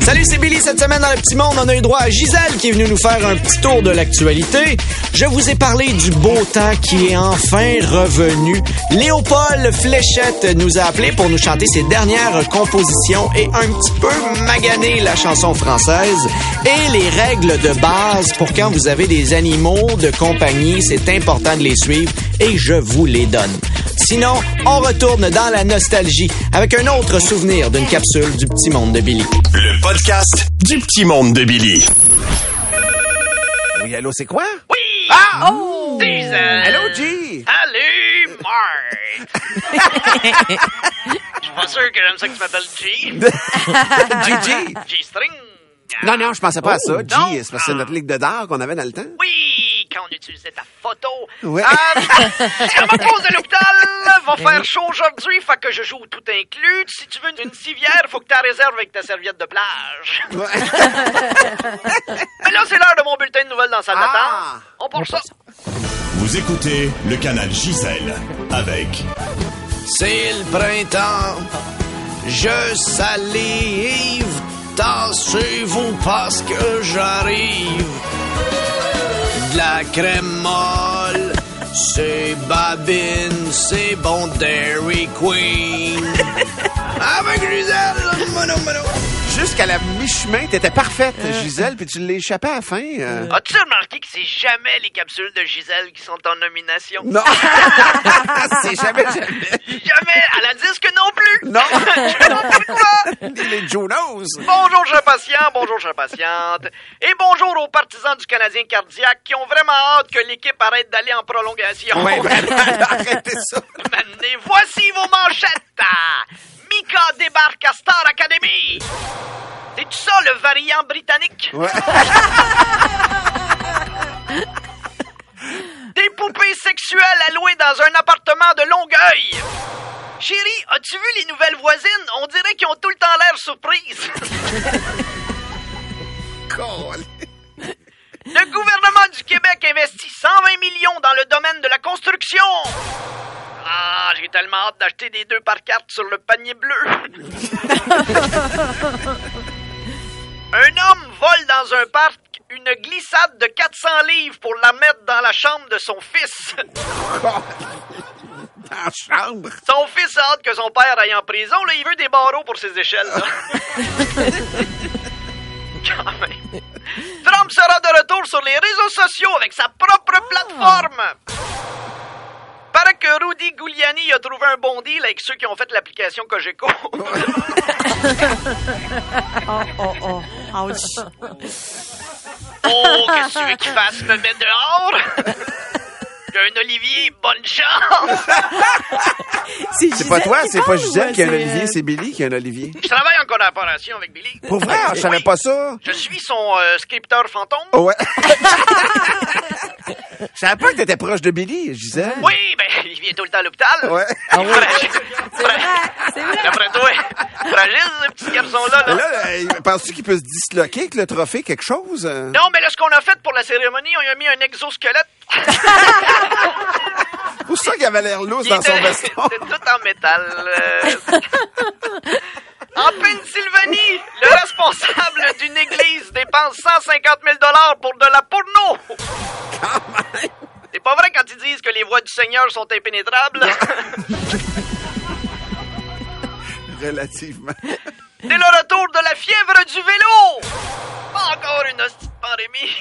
Salut, c'est Billy. Cette semaine, dans le petit monde, on a eu droit à Gisèle qui est venue nous faire un petit tour de l'actualité. Je vous ai parlé du beau temps qui est enfin revenu. Léopold Fléchette nous a appelé pour nous chanter ses dernières compositions et un petit peu maganer la chanson française et les règles de base pour quand vous avez des animaux de compagnie. C'est important de les suivre et je vous les donne. Sinon, on retourne dans la nostalgie avec un autre souvenir d'une capsule du petit monde de Billy. Le podcast du petit monde de Billy. Oui, allô, c'est quoi? Oui! Ah! Oh! Diesel! Allô, G! Salut, Mark! Je suis pas sûr que j'aime ça que tu m'appelles G. Gigi! G-string. Non, non, je pensais pas à ça. G, non. c'est parce que c'est notre ligue de d'art qu'on avait dans le temps. Oui, utilisait ta photo. Ouais. À ma pause de l'hôpital, va faire chaud aujourd'hui, fait que je joue tout inclus. Si tu veux une civière, faut que tu la réserves avec ta serviette de plage. Mais là, c'est l'heure de mon bulletin de nouvelles dans la salle Ah. On part ça. Vous écoutez le canal Gisèle avec C'est le printemps, je salive, tassez-vous parce que j'arrive. De la crème molle, c'est Babine, c'est bon Dairy Queen. Avec Gisèle, mono, mono. Jusqu'à la mi-chemin, t'étais parfaite, Gisèle, puis tu l'as échappé à la fin. euh. As-tu remarqué que c'est jamais les capsules de Gisèle qui sont en nomination? Non! c'est jamais, jamais. Jamais! À la disque non plus! Non! Je pourquoi! Les Jonas! Bonjour, chers patients, bonjour, chers patientes. Et bonjour aux partisans du Canadien cardiaque qui ont vraiment hâte que l'équipe arrête d'aller en prolongation. Ouais, vraiment, arrêtez ça. Maintenant, voici vos manchettes. Mika débarque à Star Academy. C'est ça le variant britannique? Ouais. Des poupées sexuelles allouées dans un appartement de Longueuil. Chérie, as-tu vu les nouvelles voisines? On dirait qu'ils ont tout le temps l'air surprises. Le gouvernement du Québec investit 120 millions dans le domaine de la construction. Ah, j'ai tellement hâte d'acheter des deux par quatre sur le panier bleu. un homme vole dans un parc une glissade de 400 livres pour la mettre dans la chambre de son fils. En chambre? Son fils a hâte que son père aille en prison. Là, il veut des barreaux pour ses échelles. Quand même. Trump sera de retour sur les réseaux sociaux avec sa propre plateforme. Paraît que Rudy Giuliani a trouvé un bon deal avec ceux qui ont fait l'application Cogeco. Oh, oh. Ouch. oh, qu'est-ce que tu veux qu'il fasse? Me mettre dehors? J'ai un Olivier, bonne chance! C'est pas toi, c'est pas Gisèle qui a un c'est, Olivier, euh, c'est Billy qui a un Olivier. Je travaille en collaboration avec Billy. Pour vrai, je savais pas ça. Je suis son euh, scripteur fantôme. Oh, ouais. Je savais pas que t'étais proche de Billy, Gisèle. Oui, ben, il vient tout le temps à l'hôpital. Ouais. Est fragile. C'est vrai, c'est vrai. D'après toi, fragile, ce petit garçon-là. Mais Là. là, penses-tu qu'il peut se disloquer avec le trophée, quelque chose? Non, mais là, ce qu'on a fait pour la cérémonie, on lui a mis un exosquelette. C'est pour ça qu'il avait l'air lousse dans son veston. C'était tout en métal. euh. En Pennsylvanie, responsable d'une église dépense 150 000 pour de la porno. C'est pas vrai quand ils disent que les voies du Seigneur sont impénétrables. Relativement. C'est le retour de la fièvre du vélo. Pas encore une hostie de pandémie.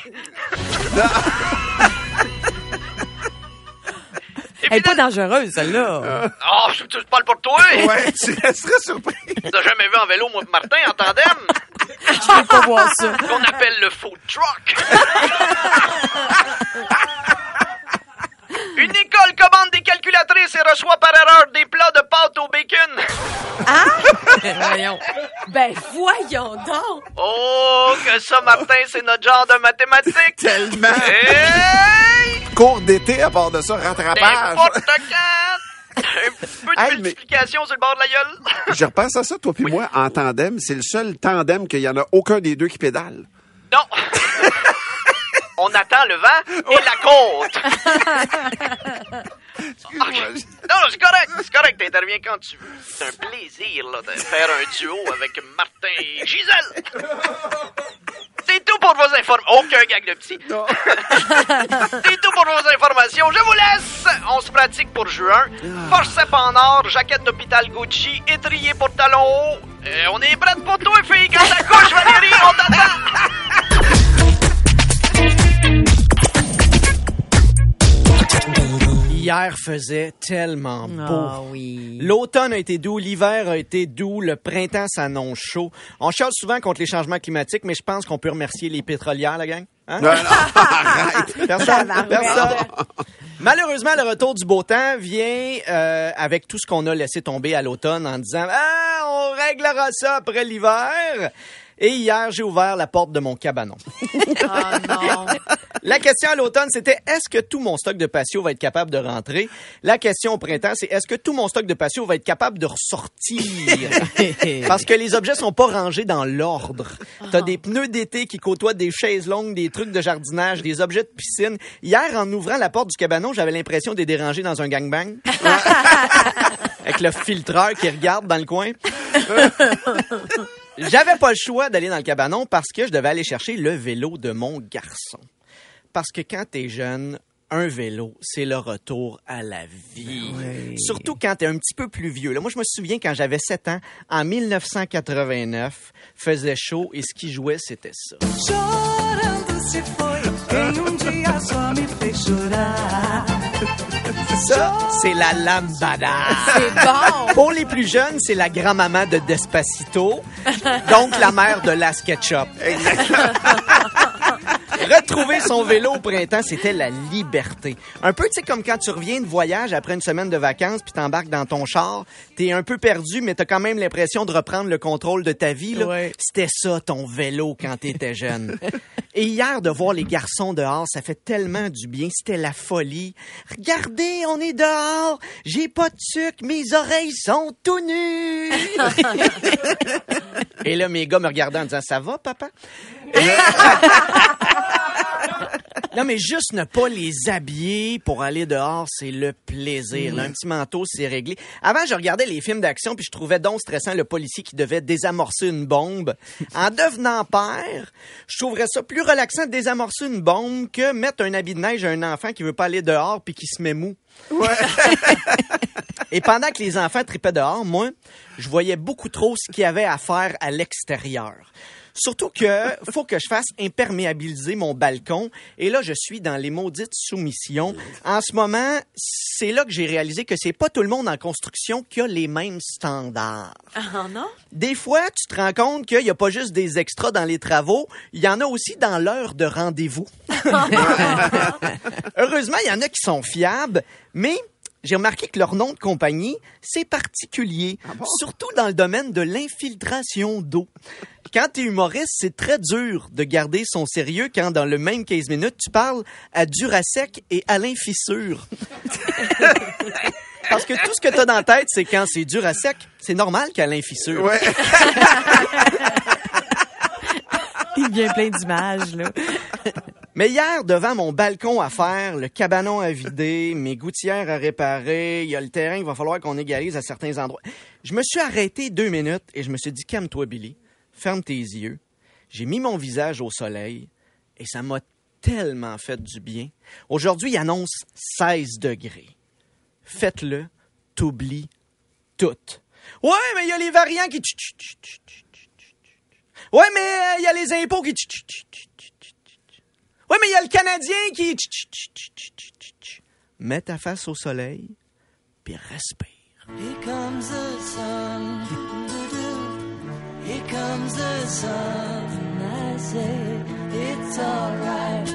Elle pas dangereuse, celle-là. Oh, je tu parles pour toi. Ouais, tu resterais surpris. T'as jamais vu en vélo, moi, Martin, en tandem? Je veux pas voir ça. qu'on appelle le food truck. Une école commande des calculatrices et reçoit par erreur des plats de pâte au bacon. Voyons. Ben, voyons donc. Oh, que ça, Martin, c'est notre genre de mathématiques. Tellement. Hey! Cours d'été, à part de ça, rattrapage. N'importe quand! Un peu de Hey, mais- multiplication sur le bord de la gueule. Je repense à ça, toi puis moi, en tandem. C'est le seul tandem qu'il y en a aucun des deux qui pédale. Non. On attend le vent et la côte. Excuse-moi. Non, non, c'est correct. C'est correct. T'interviens quand tu veux. C'est un plaisir, là, de faire un duo avec Martin et Gisèle. C'est tout pour vos informations. Aucun gag de petit. Non. C'est tout pour vos informations. Je vous laisse. On se pratique pour juin. Forceps en or, jaquette d'hôpital Gucci, étrier pour talons hauts. Euh, on est prêts pour toi, fille. Quand ça couche, Valérie, on t'attend. Hier faisait tellement beau. Ah oui. L'automne a été doux, l'hiver a été doux, le printemps s'annonce chaud. On chiale souvent contre les changements climatiques, mais je pense qu'on peut remercier les pétrolières, la gang. Hein? Non, non, arrête. Personne, personne. Malheureusement, le retour du beau temps vient euh, avec tout ce qu'on a laissé tomber à l'automne en disant ah, on réglera ça après l'hiver. Et hier, j'ai ouvert la porte de mon cabanon. Oh non. La question à l'automne, c'était est-ce que tout mon stock de patio va être capable de rentrer? La question au printemps, c'est est-ce que tout mon stock de patio va être capable de ressortir? Parce que les objets sont pas rangés dans l'ordre. T'as des pneus d'été qui côtoient des chaises longues, des trucs de jardinage, des objets de piscine. Hier, en ouvrant la porte du cabanon, j'avais l'impression de les déranger dans un gangbang. Avec le filtreur qui regarde dans le coin. J'avais pas le choix d'aller dans le cabanon parce que je devais aller chercher le vélo de mon garçon. Parce que quand t'es jeune, un vélo, c'est le retour à la vie. Surtout quand t'es un petit peu plus vieux. Là, moi, je me souviens quand j'avais 7 ans, en 1989, faisait chaud et ce qui jouait, c'était ça. Ça, c'est la lambada. C'est bon. Pour les plus jeunes, c'est la grand-maman de Despacito, donc la mère de Las Ketchup. Retrouver son vélo au printemps, c'était la liberté. Un peu, tu sais, comme quand tu reviens de voyage après une semaine de vacances, puis t'embarques dans ton char, t'es un peu perdu, mais t'as quand même l'impression de reprendre le contrôle de ta vie. là. Ouais. C'était ça, ton vélo, quand t'étais jeune. Et hier, de voir les garçons dehors, ça fait tellement du bien. C'était la folie. Regardez, on est dehors. J'ai pas de sucre, mes oreilles sont tout nues. Et là, mes gars me regardaient en disant, ça va, papa? Non, mais juste ne pas les habiller pour aller dehors, c'est le plaisir. là. un petit manteau, c'est réglé. Avant, je regardais les films d'action puis je trouvais donc stressant le policier qui devait désamorcer une bombe. En devenant père, je trouverais ça plus relaxant de désamorcer une bombe que mettre un habit de neige à un enfant qui veut pas aller dehors puis qui se met mou. Et pendant que les enfants tripaient dehors, moi, je voyais beaucoup trop ce qu'il y avait à faire à l'extérieur. Surtout que faut que je fasse imperméabiliser mon balcon. Et là, je suis dans les maudites soumissions. En ce moment, c'est là que j'ai réalisé que c'est pas tout le monde en construction qui a les mêmes standards. Ah non? Des fois, tu te rends compte qu'il n'y a pas juste des extras dans les travaux, il y en a aussi dans l'heure de rendez-vous. Heureusement, il y en a qui sont fiables, mais j'ai remarqué que leur nom de compagnie, c'est particulier, surtout dans le domaine de l'infiltration d'eau. Quand tu es humoriste, c'est très dur de garder son sérieux quand dans le même 15 minutes, tu parles à Durasec et Alain Fissure. Parce que tout ce que tu as dans la tête, c'est quand c'est Durasec, c'est normal qu'Alain Fissure. Ouais. Il vient plein d'images, là. Mais hier, devant mon balcon à faire, le cabanon à vider, mes gouttières à réparer, il y a le terrain qu'il va falloir qu'on égalise à certains endroits. Je me suis arrêté deux minutes et je me suis dit, calme-toi, Billy. Ferme tes yeux. J'ai mis mon visage au soleil et ça m'a tellement fait du bien. Aujourd'hui, il annonce 16 degrés. Faites-le, t'oublies tout. Ouais, mais il y a les variants qui... Ouais, mais euh, il y a les impôts qui... Ouais, mais il y a le Canadien qui... Mets ta face au soleil, puis respire. Here comes the sun. doo-doo-doo. Here comes the sun. And I say it's alright.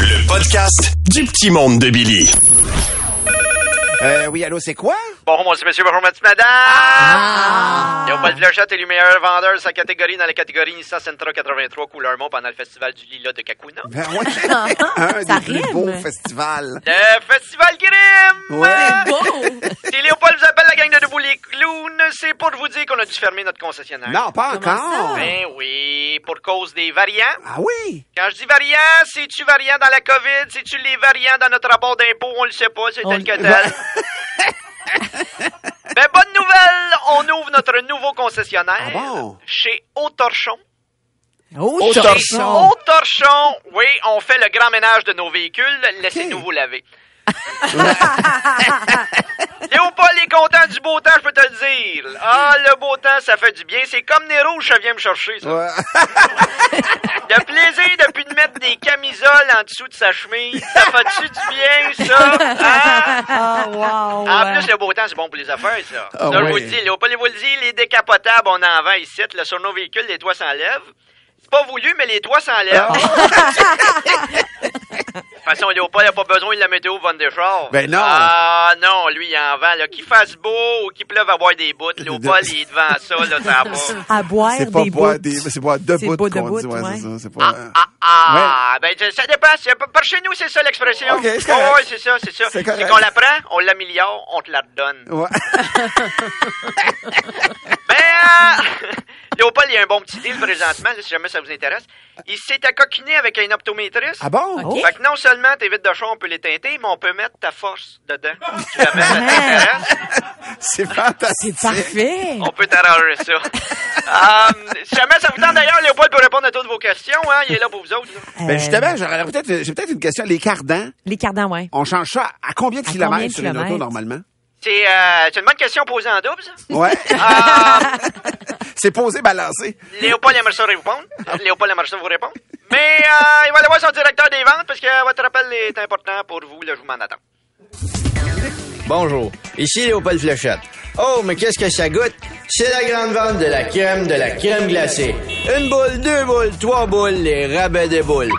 Le podcast du petit monde de Billy. Euh, oui, allô, c'est quoi? Bonjour, monsieur, monsieur, bonjour, madame. Ah. Léopold Flechette est le meilleur vendeur de sa catégorie dans la catégorie Nissan Sentra 83 couleur mont pendant le festival du Lila de Kakuna. Ben ouais. Un Ça des plus beaux festivals. Le Festival Grim! Ouais. Bon. Si Léopold vous appelle la gang de Debout les Clowns, c'est pour vous dire qu'on a dû fermer notre concessionnaire. Non, pas encore. Ben oui, pour cause des variants. Ah oui? Quand je dis variant, c'est-tu variant dans la COVID? C'est-tu les variants dans notre rapport d'impôt? On le sait pas, c'est tel que tel. Ben, bonne nouvelle! On ouvre notre nouveau concessionnaire Ah bon? chez Autorchon. Oh, Au torchon. torchon. Autorchon, oui, on fait le grand ménage de nos véhicules. Laissez-nous vous laver. Léopold est content du beau temps, je peux te le dire. Ah, le beau temps, ça fait du bien. C'est comme Nero, ça vient me chercher, ça. Ouais. Le plaisir depuis de mettre des camisoles en dessous de sa chemise. Ça fait-tu du bien, ça? Hein? Ah, wow. En plus, le beau temps, c'est bon pour les affaires, ça. Ah Là, je oui. vous le dis, Léopold, je vous le dis, les décapotables, on en vend ici. Là, sur nos véhicules, les toits s'enlèvent. C'est pas voulu, mais les toits s'enlèvent. De toute façon, Léopold n'a pas besoin de la météo Van der Schar. Ben non. Ah non, lui, il en vend. là. Qu'il fasse beau ou qu'il pleuve à boire des bouts, Léopold, il est devant ça, là, ça va. À boire C'est pas des boire bouts. des, c'est boire de C'est bout bout de qu'on dit, ouais, ouais. c'est ça, c'est pas... Ah, ah, ben, ça dépend. Par chez nous, c'est ça l'expression. Ok, c'est correct. Oh, ouais, c'est ça, c'est ça. C'est qu'on la prend, on l'améliore, on te la redonne. Ouais. Ben, euh, Léopold, il y a un bon petit deal présentement, là, si jamais ça vous intéresse. Il s'est accoquiné avec un optométriste. Ah bon? Ok. Fait que non seulement tes vitres de char, on peut les teinter, mais on peut mettre ta force dedans. Si jamais ça t'intéresse, C'est fantastique. C'est parfait. on peut t'arranger ça. Euh, si jamais ça vous tente d'ailleurs, Léopold peut répondre à toutes vos questions. Hein, il est là pour vous autres. Ben Euh, justement, j'aurais peut-être, j'ai peut-être une question. Les cardans, Les cardans, ouais. on change ça à combien de À kilomètres combien de sur une auto normalement? C'est euh, c'est une bonne question posée en double, ça. Ouais. Euh, c'est posé, balancé. Léopold aimerait ça répondre. Léopold aimerait ça vous répondre. Mais euh, il va aller voir son directeur des ventes parce que votre appel est important pour vous. Là, je vous m'en attends. Bonjour, ici Léopold Fléchette. Oh, mais qu'est-ce que ça goûte? C'est la grande vente de la crème, de la crème glacée. Une boule, deux boules, trois boules, les rabais des boules.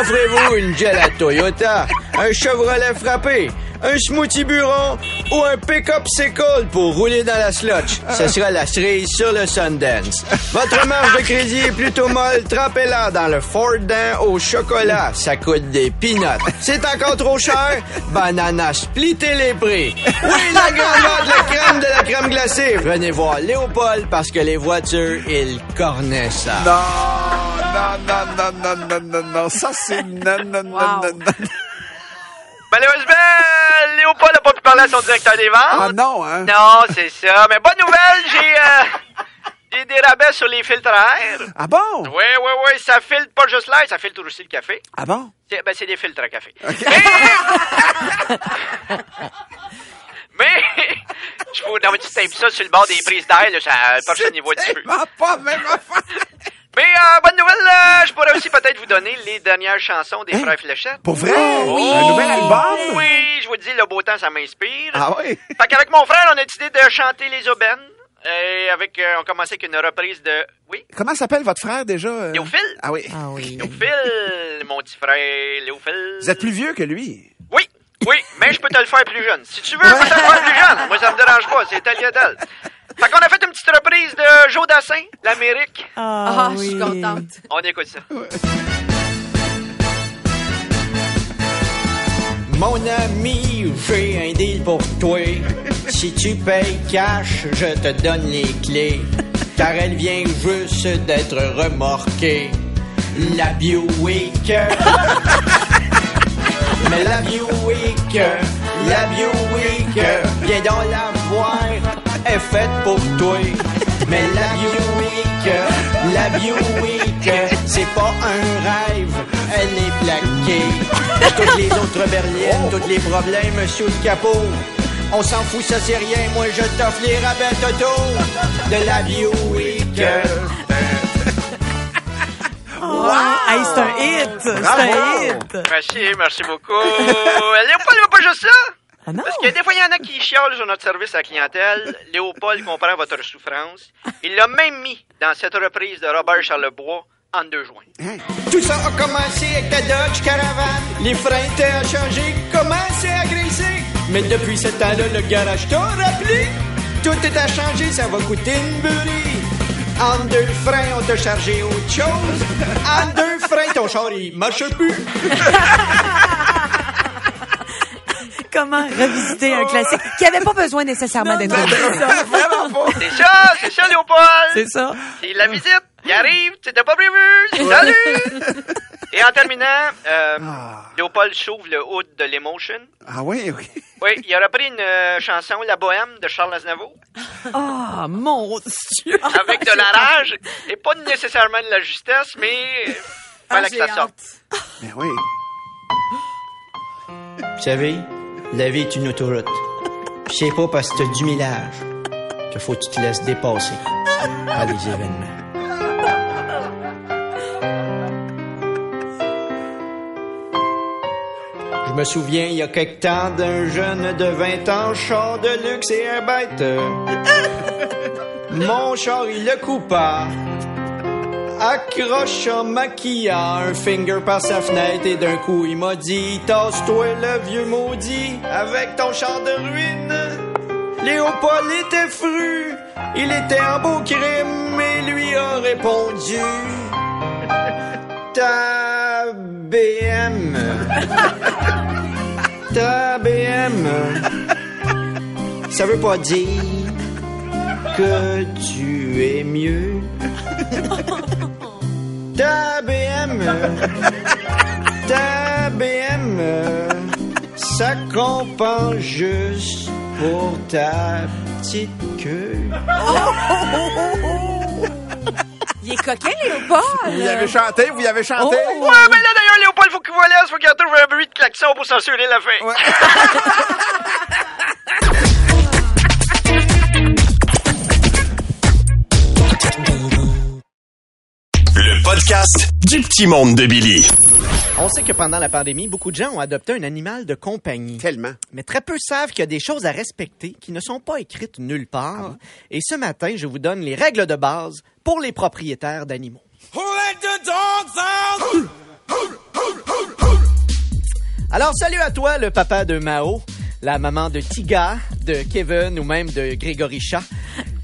Offrez-vous une gel Toyota, un Chevrolet frappé, un smoothie buron ou un pick-up sickle pour rouler dans la slotch. Ce sera la cerise sur le Sundance. Votre marge de crédit est plutôt molle, trempez-la dans le Fordin au chocolat. Ça coûte des peanuts. C'est encore trop cher? Banana, splittez les prix. Oui, la grande vente de la crème de la crème glacée. Venez voir Léopold parce que les voitures, ils cornent ça. Non, non, non, non, non, non, non, non. Ça, c'est non, non, non, Wow. non, non. Malheureusement, Léopold n'a pas pu parler à son directeur des ventes. Ah non, hein? Non, c'est ça. Mais bonne nouvelle, j'ai euh, j'ai des rabais sur les filtres à air. Ah bon? Oui, oui, oui, ça filtre pas juste l'air, ça filtre aussi le café. Ah bon? C'est ben, c'est des filtres à café. Mais... Je vous... Non, mais tu tapes ça sur le bord des prises d'air, là, ce niveau un petit peu. tellement pas même. Mais euh, bonne nouvelle, euh, je pourrais aussi peut-être vous donner les dernières chansons des Hein? Frères Fléchettes. Pour vrai? Oui. Un nouvel album? Oui, je vous dis, le beau temps, ça m'inspire. Ah oui? Fait qu'avec mon frère, on a décidé de chanter les aubaines. Et avec, euh, on commençait avec une reprise de... Oui, Comment s'appelle votre frère déjà? euh? Léophile. Ah oui. Ah oui. Léophile, mon petit frère, Léophile. Vous êtes plus vieux que lui. Oui, mais je peux te le faire plus jeune. Si tu veux, je peux te le faire plus jeune. Moi, ça me dérange pas, c'est tel que tel. Fait qu'on a fait une petite reprise de Joe Dassin, l'Amérique. Ah, Ah, je suis contente. On écoute ça. Mon ami, j'ai un deal pour toi. Si tu payes cash, je te donne les clés. Car elle vient juste d'être remorquée. La Buick. Mais la Buick, la Buick, viens donc la voir, est faite pour toi. Mais la Buick, la Buick, c'est pas un rêve, elle est plaquée. Toutes les autres berlines, tous les problèmes sous le capot. On s'en fout, ça c'est rien, moi je t'offre les rabais Toto de la Buick. Wow. Hey, c'est un hit. C'est un hit. Merci, merci beaucoup. Léopold veut pas juste ça? Ah non? Parce que des fois, il y en a qui chiolent sur notre service à la clientèle. Léopold comprend votre souffrance. Il l'a même mis dans cette reprise de Robert Charlebois en deux juin. Tout ça a commencé avec ta Dodge Caravan. Les freins étaient à changer, commencé à graisser. Mais depuis ce temps-là, le garage t'a rappelé. Tout est à changer, ça va coûter une beurrée. En deux freins, on t'a chargé autre chose. En deux freins, ton char, il marche plus. Comment revisiter un classique qui avait pas besoin nécessairement d'être pas. C'est ça, c'est ça, Léopold. C'est ça. C'est la visite. Il arrive, c'était pas prévu. Salut! Et en terminant, euh, Léopold s'ouvre le hood de l'Emotion. Ah oui, oui. Oui, il a repris une euh, chanson, La Bohème, de Charles Aznavour, Ah, mon Dieu. avec de la rage, et pas nécessairement de la justesse, mais euh, fallait que ça sorte. Mais oui. Vous savez, la vie est une autoroute. Puis c'est pas parce que t'as du millage qu'il faut que tu te laisses dépasser par les événements. Me souviens, il y a quelque temps, d'un jeune de 20 ans, char de luxe et un bête. Mon char, il le coupa. Accroche en maquillant un finger par sa fenêtre et d'un coup il m'a dit Tasse-toi le vieux maudit avec ton char de ruine. Léopold était fru, il était en beau crime et lui a répondu Ta BM. Ta BM. Ça veut pas dire que tu es mieux. Ta BM, ta BM, ça compense juste pour ta petite queue. Il est coquin, Léopold. Vous y avez chanté, vous y avez chanté. Oh. Ouais, mais là, d'ailleurs, Léopold, faut qu'il voit là, faut qu'il retrouve un bruit de klaxon pour censurer la fin. Ouais. du petit monde de Billy. On sait que pendant la pandémie, beaucoup de gens ont adopté un animal de compagnie. Tellement. Mais très peu savent qu'il y a des choses à respecter qui ne sont pas écrites nulle part. Et ce matin, je vous donne les règles de base pour les propriétaires d'animaux. Alors, salut à toi, le papa de Mao, la maman de Tiga, de Kevin ou même de Grégory Chat.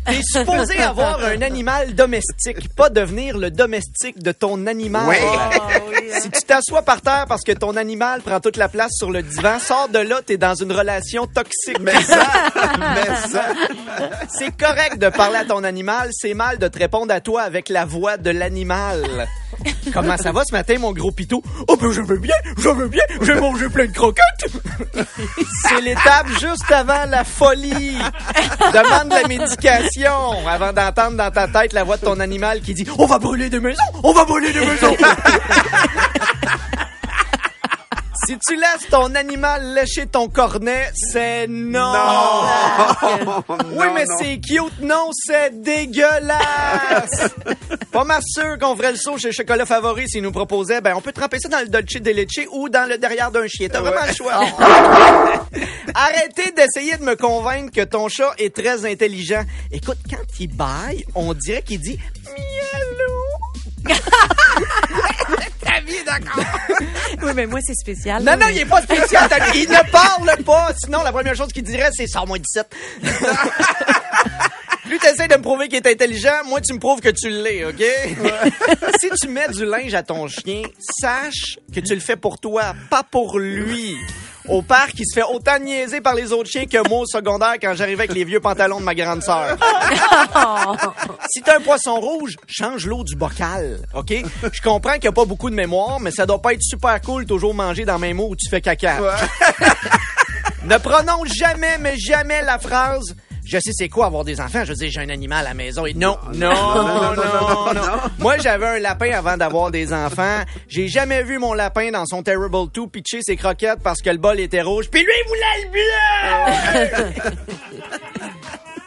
T'es supposé avoir un animal domestique, pas devenir le domestique de ton animal. Oui. Si tu t'assois par terre parce que ton animal prend toute la place sur le divan, sors de là, t'es dans une relation toxique. Mais ça, mais ça. C'est correct de parler à ton animal, c'est mal de te répondre à toi avec la voix de l'animal. Comment ça va ce matin, mon gros pitou? Oh, ben, je veux bien, je veux bien, j'ai mangé plein de croquettes. C'est l'étape juste avant la folie. Demande la médication avant d'entendre dans ta tête la voix de ton animal qui dit, on va brûler des maisons, on va brûler des maisons. Si tu laisses ton animal lécher ton cornet, c'est non. Oui, Non, mais non. c'est cute. Non, c'est dégueulasse. Pas mal sûr qu'on ferait le saut chez Chocolat Favori s'ils nous proposaient, ben, on peut tremper ça dans le Dolce de Leche ou dans le derrière d'un chien. T'as vraiment le choix. Arrêtez d'essayer de me convaincre que ton chat est très intelligent. Écoute, quand il baille, on dirait qu'il dit miaou. Oui, mais moi, c'est spécial. Non, non, mais- il est pas spécial. Il ne parle pas. Sinon, la première chose qu'il dirait, c'est sors-moi 17. Plus t'essayes de me prouver qu'il est intelligent, moi, tu me prouves que tu l'es, OK? si tu mets du linge à ton chien, sache que tu le fais pour toi, pas pour lui. Au parc, il se fait autant niaiser par les autres chiens que moi au secondaire quand j'arrivais avec les vieux pantalons de ma grande sœur. Si t'as un poisson rouge, change l'eau du bocal, OK? Je comprends qu'il n'y a pas beaucoup de mémoire, mais ça doit pas être super cool toujours manger dans le même eau où tu fais caca. ne prononce jamais, mais jamais la phrase je sais c'est quoi avoir des enfants. Je veux dire, j'ai un animal à la maison. Et non, non, non, non, non. Moi, j'avais un lapin avant d'avoir des enfants. J'ai jamais vu mon lapin dans son Terrible 2 pitcher ses croquettes parce que le bol était rouge. Puis lui, il voulait le blanc!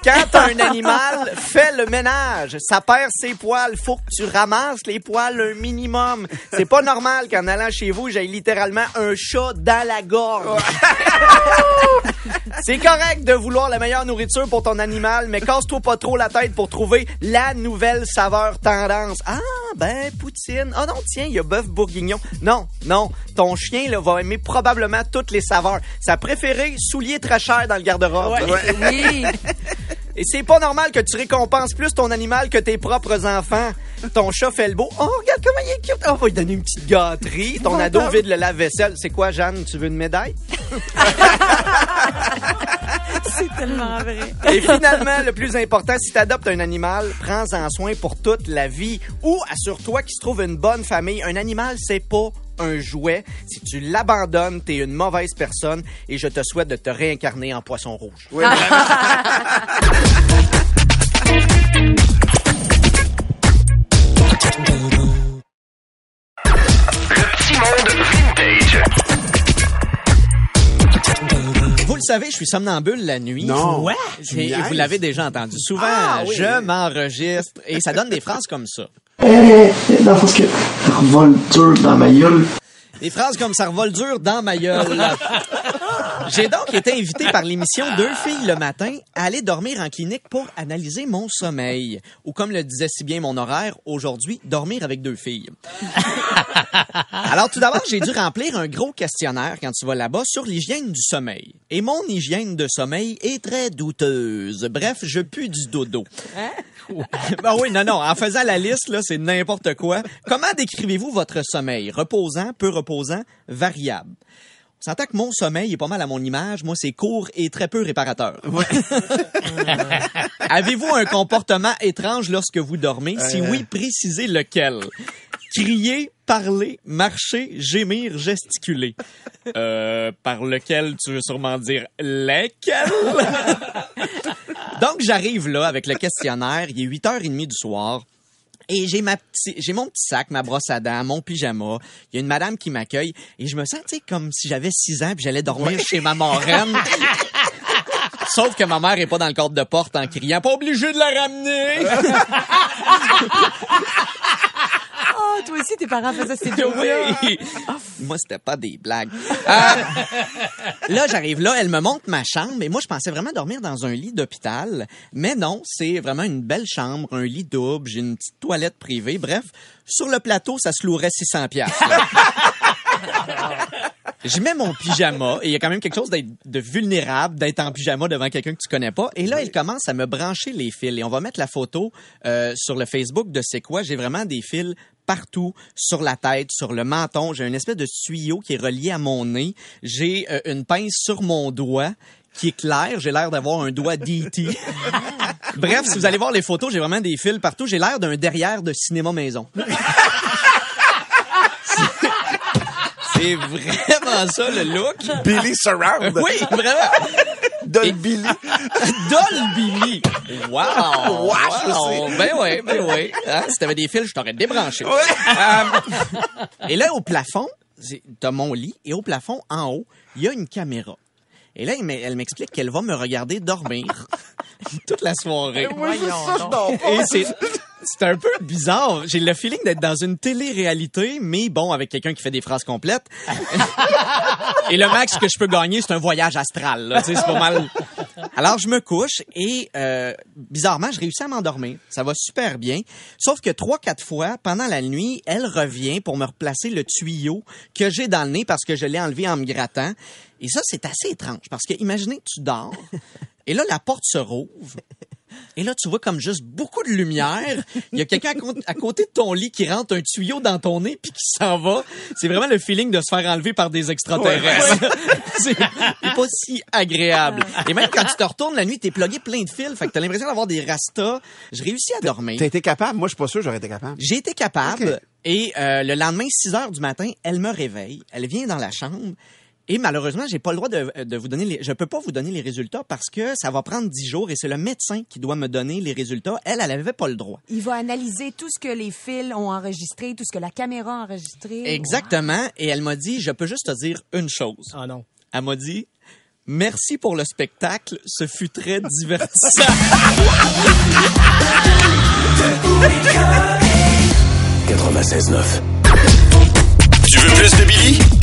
Quand un animal fait le ménage, ça perd ses poils. Faut que tu ramasses les poils un minimum. C'est pas normal qu'en allant chez vous, j'aille littéralement un chat dans la gorge. C'est correct de vouloir la meilleure nourriture pour ton animal, mais casse-toi pas trop la tête pour trouver la nouvelle saveur tendance. Ah, ben, poutine. Ah non, tiens, il y a bœuf bourguignon. Non, non, ton chien là, va aimer probablement toutes les saveurs. Sa préférée, souliers très chers dans le garde-robe. Oui. Et c'est pas normal que tu récompenses plus ton animal que tes propres enfants. Ton chat fait le beau. Oh, regarde comment il est cute. Oh, va lui donner une petite gâterie. Ton ado vide le lave-vaisselle. C'est quoi, Jeanne? Tu veux une médaille? C'est tellement vrai. Et finalement, le plus important, si tu adoptes un animal, prends-en soin pour toute la vie. Ou assure-toi qu'il se trouve une bonne famille. Un animal, c'est pas un jouet. Si tu l'abandonnes, t'es une mauvaise personne et je te souhaite de te réincarner en poisson rouge. Oui. Vous le savez, je suis somnambule la nuit. Non. Ouais. Et vous l'avez déjà entendu. Souvent, Ah, oui. je m'enregistre et ça donne des phrases comme ça. Eh, dans le fond, que revole dur dans ma gueule. Des phrases comme ça revole dur dans ma gueule. J'ai donc été invité par l'émission Deux filles le matin à aller dormir en clinique pour analyser mon sommeil. Ou comme le disait si bien mon horaire, aujourd'hui, dormir avec deux filles. Alors tout d'abord, j'ai dû remplir un gros questionnaire quand tu vas là-bas sur l'hygiène du sommeil. Et mon hygiène de sommeil est très douteuse. Bref, je pue du dodo. Ben oui, non, non. En faisant la liste, là, c'est n'importe quoi. Comment décrivez-vous votre sommeil? Reposant, peu reposant, variable. On s'entend que mon sommeil est pas mal à mon image. Moi, c'est court et très peu réparateur. Avez-vous un comportement étrange lorsque vous dormez? Si oui, précisez lequel. Crier, parler, marcher, gémir, gesticuler. Euh, par lequel tu veux sûrement dire lesquels? Donc, j'arrive là avec le questionnaire. Il est 8h30 du soir. Et j'ai ma petit, j'ai mon petit sac, ma brosse à dents, mon pyjama. Il y a une madame qui m'accueille et je me sens, tu sais, comme si j'avais 6 ans puis j'allais dormir chez ma marraine. Sauf que ma mère est pas dans le cadre de porte en criant, pas obligé de la ramener. Oh, toi aussi, tes parents faisaient ces jokes-là. Oui. Moi, c'était pas des blagues. Euh, là, j'arrive là, elle me montre ma chambre, et moi, je pensais vraiment dormir dans un lit d'hôpital. Mais non, c'est vraiment une belle chambre, un lit double, j'ai une petite toilette privée. Bref, sur le plateau, ça se louerait 600 piastres. Je mets mon pyjama et il y a quand même quelque chose d'être de vulnérable d'être en pyjama devant quelqu'un que tu connais pas. Et là, il commence à me brancher les fils. Et on va mettre la photo euh, sur le Facebook de c'est quoi. J'ai vraiment des fils partout, sur la tête, sur le menton. J'ai une espèce de tuyau qui est relié à mon nez. J'ai euh, une pince sur mon doigt qui est clair. J'ai l'air d'avoir un doigt d'E.T. Bref, si vous allez voir les photos, j'ai vraiment des fils partout. J'ai l'air d'un derrière de cinéma maison. C'est vraiment ça le look. Billy Surround. Oui, vraiment. Et- Billy. Dolby. Wow. Wesh, aussi. Ben oui, ben oui. Hein, si t'avais des fils, je t'aurais débranché. Euh, et là, au plafond, c'est- t'as mon lit, et au plafond, en haut, il y a une caméra. Et là, elle m'explique qu'elle va me regarder dormir toute la soirée. Moi, c'est Voyons ça, je dors pas. Et c'est un peu bizarre. J'ai le feeling d'être dans une télé-réalité, mais bon, avec quelqu'un qui fait des phrases complètes. et le max que je peux gagner, c'est un voyage astral. là. C'est pas mal. Alors, je me couche et euh, bizarrement, je réussis à m'endormir. Ça va super bien. Sauf que trois, quatre fois, pendant la nuit, elle revient pour me replacer le tuyau que j'ai dans le nez parce que je l'ai enlevé en me grattant. Et ça, c'est assez étrange parce que imaginez que tu dors et là, la porte se rouvre. Et là, tu vois comme juste beaucoup de lumière. Il y a quelqu'un à, cô- à côté de ton lit qui rentre un tuyau dans ton nez puis qui s'en va. C'est vraiment le feeling de se faire enlever par des extraterrestres. c'est c'est pas si agréable. Et même quand tu te retournes la nuit, t'es plugué plein de fils. Fait que t'as l'impression d'avoir des rastas. Je réussis à dormir. T'as été capable? Moi, je suis pas sûr j'aurais été capable. J'ai été capable. Et euh, le lendemain, 6 heures du matin, elle me réveille. Elle vient dans la chambre. Et malheureusement, j'ai pas le droit de, de vous donner les, je peux pas vous donner les résultats parce que ça va prendre 10 jours et c'est le médecin qui doit me donner les résultats. Elle, elle avait pas le droit. Il va analyser tout ce que les fils ont enregistré, tout ce que la caméra a enregistré. Exactement. Et elle m'a dit, je peux juste te dire une chose. Ah non. Elle m'a dit, Merci pour le spectacle, ce fut très divertissant. 96.9. Tu veux plus de Billy?